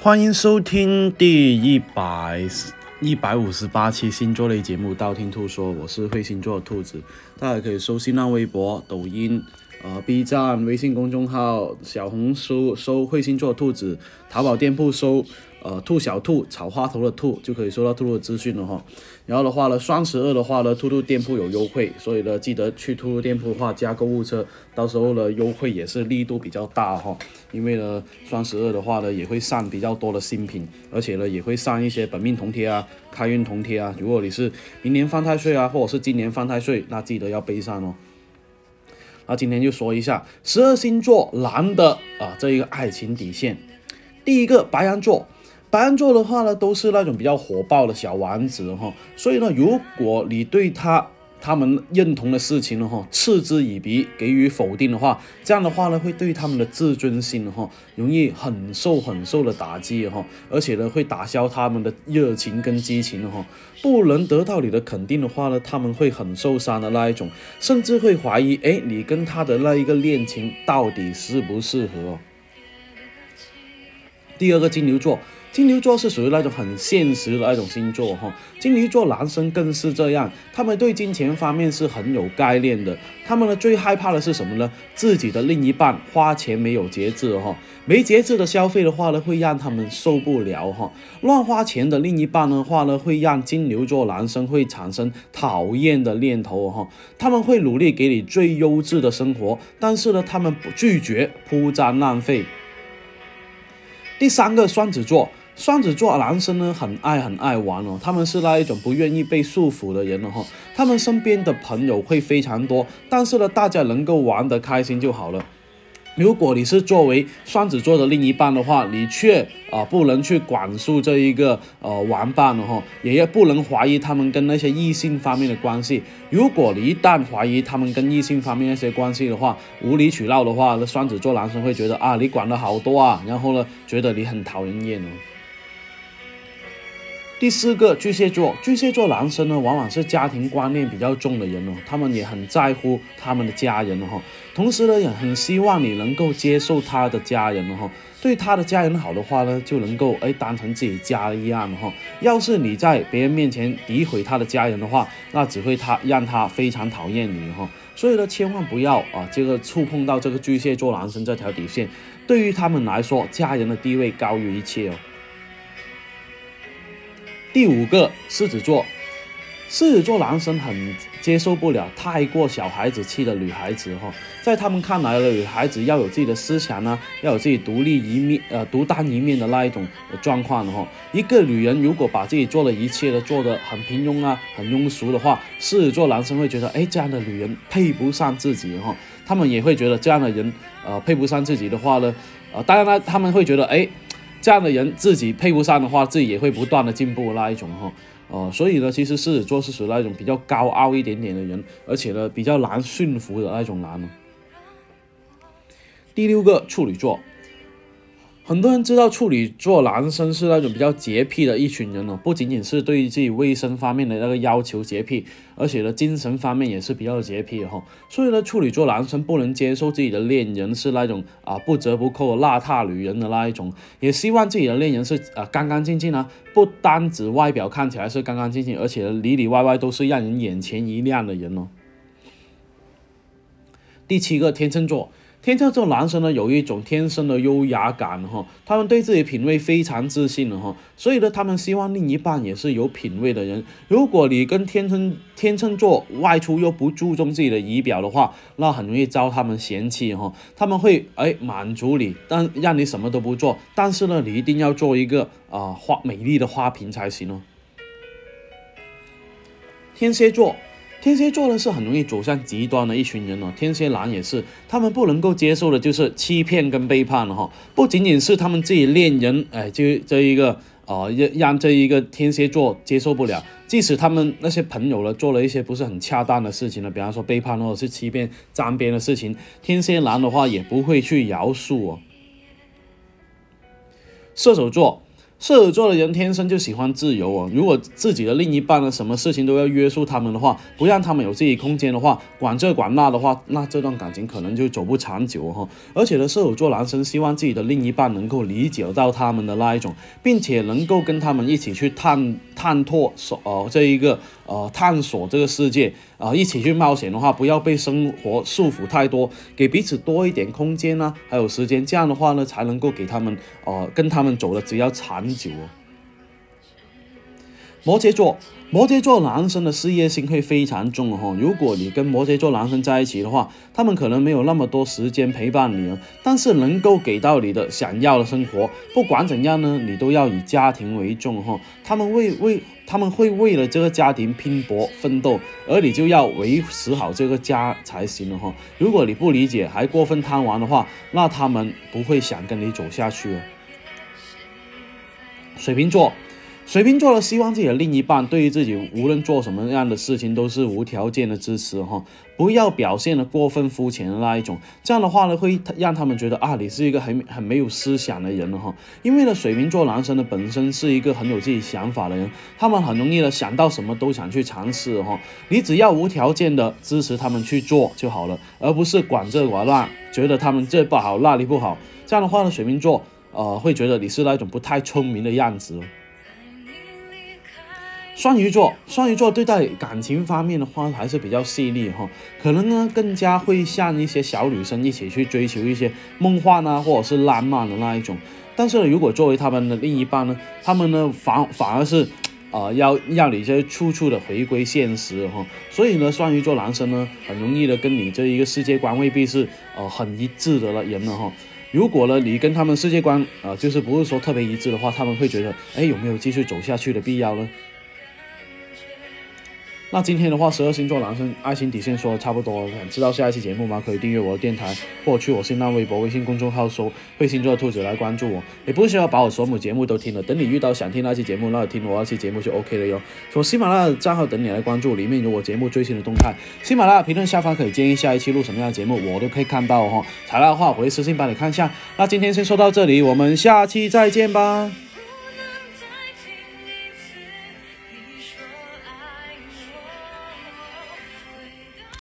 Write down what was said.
欢迎收听第一百一百五十八期星座类节目《道听途说》，我是会星座的兔子，大家可以搜新浪微博、抖音、呃 B 站、微信公众号、小红书搜彗星座兔子，淘宝店铺搜。呃，兔小兔草花头的兔就可以收到兔兔的资讯了哈。然后的话呢，双十二的话呢，兔兔店铺有优惠，所以呢，记得去兔兔店铺的话加购物车，到时候呢，优惠也是力度比较大哈。因为呢，双十二的话呢，也会上比较多的新品，而且呢，也会上一些本命铜贴啊、开运铜贴啊。如果你是明年犯太岁啊，或者是今年犯太岁，那记得要备上哦。那今天就说一下十二星座男的啊这一个爱情底线，第一个白羊座。白羊座的话呢，都是那种比较火爆的小王子哈，所以呢，如果你对他他们认同的事情呢哈嗤之以鼻，给予否定的话，这样的话呢，会对他们的自尊心哈容易很受很受的打击哈，而且呢，会打消他们的热情跟激情哈，不能得到你的肯定的话呢，他们会很受伤的那一种，甚至会怀疑哎，你跟他的那一个恋情到底适不适合？第二个金牛座。金牛座是属于那种很现实的那种星座哈，金牛座男生更是这样，他们对金钱方面是很有概念的。他们呢最害怕的是什么呢？自己的另一半花钱没有节制哈，没节制的消费的话呢，会让他们受不了哈。乱花钱的另一半的话呢，会让金牛座男生会产生讨厌的念头哈。他们会努力给你最优质的生活，但是呢，他们不拒绝铺张浪费。第三个双子座。双子座男生呢，很爱很爱玩哦，他们是那一种不愿意被束缚的人了哈。他们身边的朋友会非常多，但是呢，大家能够玩得开心就好了。如果你是作为双子座的另一半的话，你却啊不能去管束这一个呃玩伴了哈，也要不能怀疑他们跟那些异性方面的关系。如果你一旦怀疑他们跟异性方面那些关系的话，无理取闹的话，那双子座男生会觉得啊你管了好多啊，然后呢觉得你很讨人厌哦。第四个巨蟹座，巨蟹座男生呢，往往是家庭观念比较重的人哦，他们也很在乎他们的家人哈，同时呢，也很希望你能够接受他的家人哈，对他的家人好的话呢，就能够哎当成自己家一样哈。要是你在别人面前诋毁他的家人的话，那只会他让他非常讨厌你哈。所以呢，千万不要啊，这个触碰到这个巨蟹座男生这条底线，对于他们来说，家人的地位高于一切哦。第五个狮子座，狮子座男生很接受不了太过小孩子气的女孩子哈，在他们看来呢，女孩子要有自己的思想呢，要有自己独立一面呃独当一面的那一种状况哈。一个女人如果把自己做的一切都做得很平庸啊，很庸俗的话，狮子座男生会觉得，哎，这样的女人配不上自己哈。他们也会觉得这样的人呃配不上自己的话呢，呃，当然呢，他们会觉得，哎。这样的人自己配不上的话，自己也会不断的进步那一种哈，哦，所以呢，其实狮子座是属于那种比较高傲一点点的人，而且呢，比较难驯服的那种男。第六个处女座。很多人知道处女座男生是那种比较洁癖的一群人哦，不仅仅是对自己卫生方面的那个要求洁癖，而且呢，精神方面也是比较洁癖哈。所以呢，处女座男生不能接受自己的恋人是那种啊不折不扣邋遢女人的那一种，也希望自己的恋人是啊干干净净啊，不单指外表看起来是干干净净，而且里里外外都是让人眼前一亮的人哦。第七个天秤座。天秤座男生呢，有一种天生的优雅感哈，他们对自己品味非常自信的哈，所以呢，他们希望另一半也是有品味的人。如果你跟天秤天秤座外出又不注重自己的仪表的话，那很容易遭他们嫌弃哈。他们会哎满足你，但让你什么都不做，但是呢，你一定要做一个啊花美丽的花瓶才行哦。天蝎座。天蝎座呢是很容易走向极端的一群人哦，天蝎男也是，他们不能够接受的就是欺骗跟背叛了哈，不仅仅是他们自己恋人，哎，就这一个啊，让让这一个天蝎座接受不了，即使他们那些朋友呢做了一些不是很恰当的事情呢，比方说背叛或者是欺骗、沾边的事情，天蝎男的话也不会去饶恕哦。射手座。射手座的人天生就喜欢自由哦。如果自己的另一半呢，什么事情都要约束他们的话，不让他们有自己空间的话，管这管那的话，那这段感情可能就走不长久哈。而且呢，射手座男生希望自己的另一半能够理解到他们的那一种，并且能够跟他们一起去探探拓所呃这一个呃探索这个世界啊，一起去冒险的话，不要被生活束缚太多，给彼此多一点空间呢，还有时间，这样的话呢，才能够给他们呃跟他们走的只要长。久，摩羯座，摩羯座男生的事业心会非常重哦。如果你跟摩羯座男生在一起的话，他们可能没有那么多时间陪伴你哦，但是能够给到你的想要的生活。不管怎样呢，你都要以家庭为重哈。他们为为他们会为了这个家庭拼搏奋斗，而你就要维持好这个家才行了哈。如果你不理解还过分贪玩的话，那他们不会想跟你走下去哦。水瓶座，水瓶座的希望自己的另一半对于自己无论做什么样的事情都是无条件的支持哈，不要表现的过分肤浅的那一种，这样的话呢会让他们觉得啊你是一个很很没有思想的人了哈，因为呢水瓶座男生呢本身是一个很有自己想法的人，他们很容易的想到什么都想去尝试哈，你只要无条件的支持他们去做就好了，而不是管这管那，觉得他们这不好那里不好，这样的话呢水瓶座。呃，会觉得你是那种不太聪明的样子。双鱼座，双鱼座对待感情方面的话还是比较细腻哈，可能呢更加会像一些小女生一起去追求一些梦幻啊，或者是浪漫的那一种。但是呢如果作为他们的另一半呢，他们呢反反而是，呃，要让你这处处的回归现实哈。所以呢，双鱼座男生呢，很容易的跟你这一个世界观未必是呃很一致的了人了哈。如果呢，你跟他们世界观啊，就是不是说特别一致的话，他们会觉得，哎，有没有继续走下去的必要呢？那今天的话，十二星座男生爱情底线说的差不多了。想知道下一期节目吗？可以订阅我的电台，或去我新浪微博、微信公众号搜“会星座的兔子”来关注我。也不需要把我所有节目都听了，等你遇到想听那期节目，那听我那期节目就 OK 了哟。从喜马拉雅账号等你来关注，里面有我节目最新的动态。喜马拉雅评论下方可以建议下一期录什么样的节目，我都可以看到哈。材料的话，我会私信帮你看一下。那今天先说到这里，我们下期再见吧。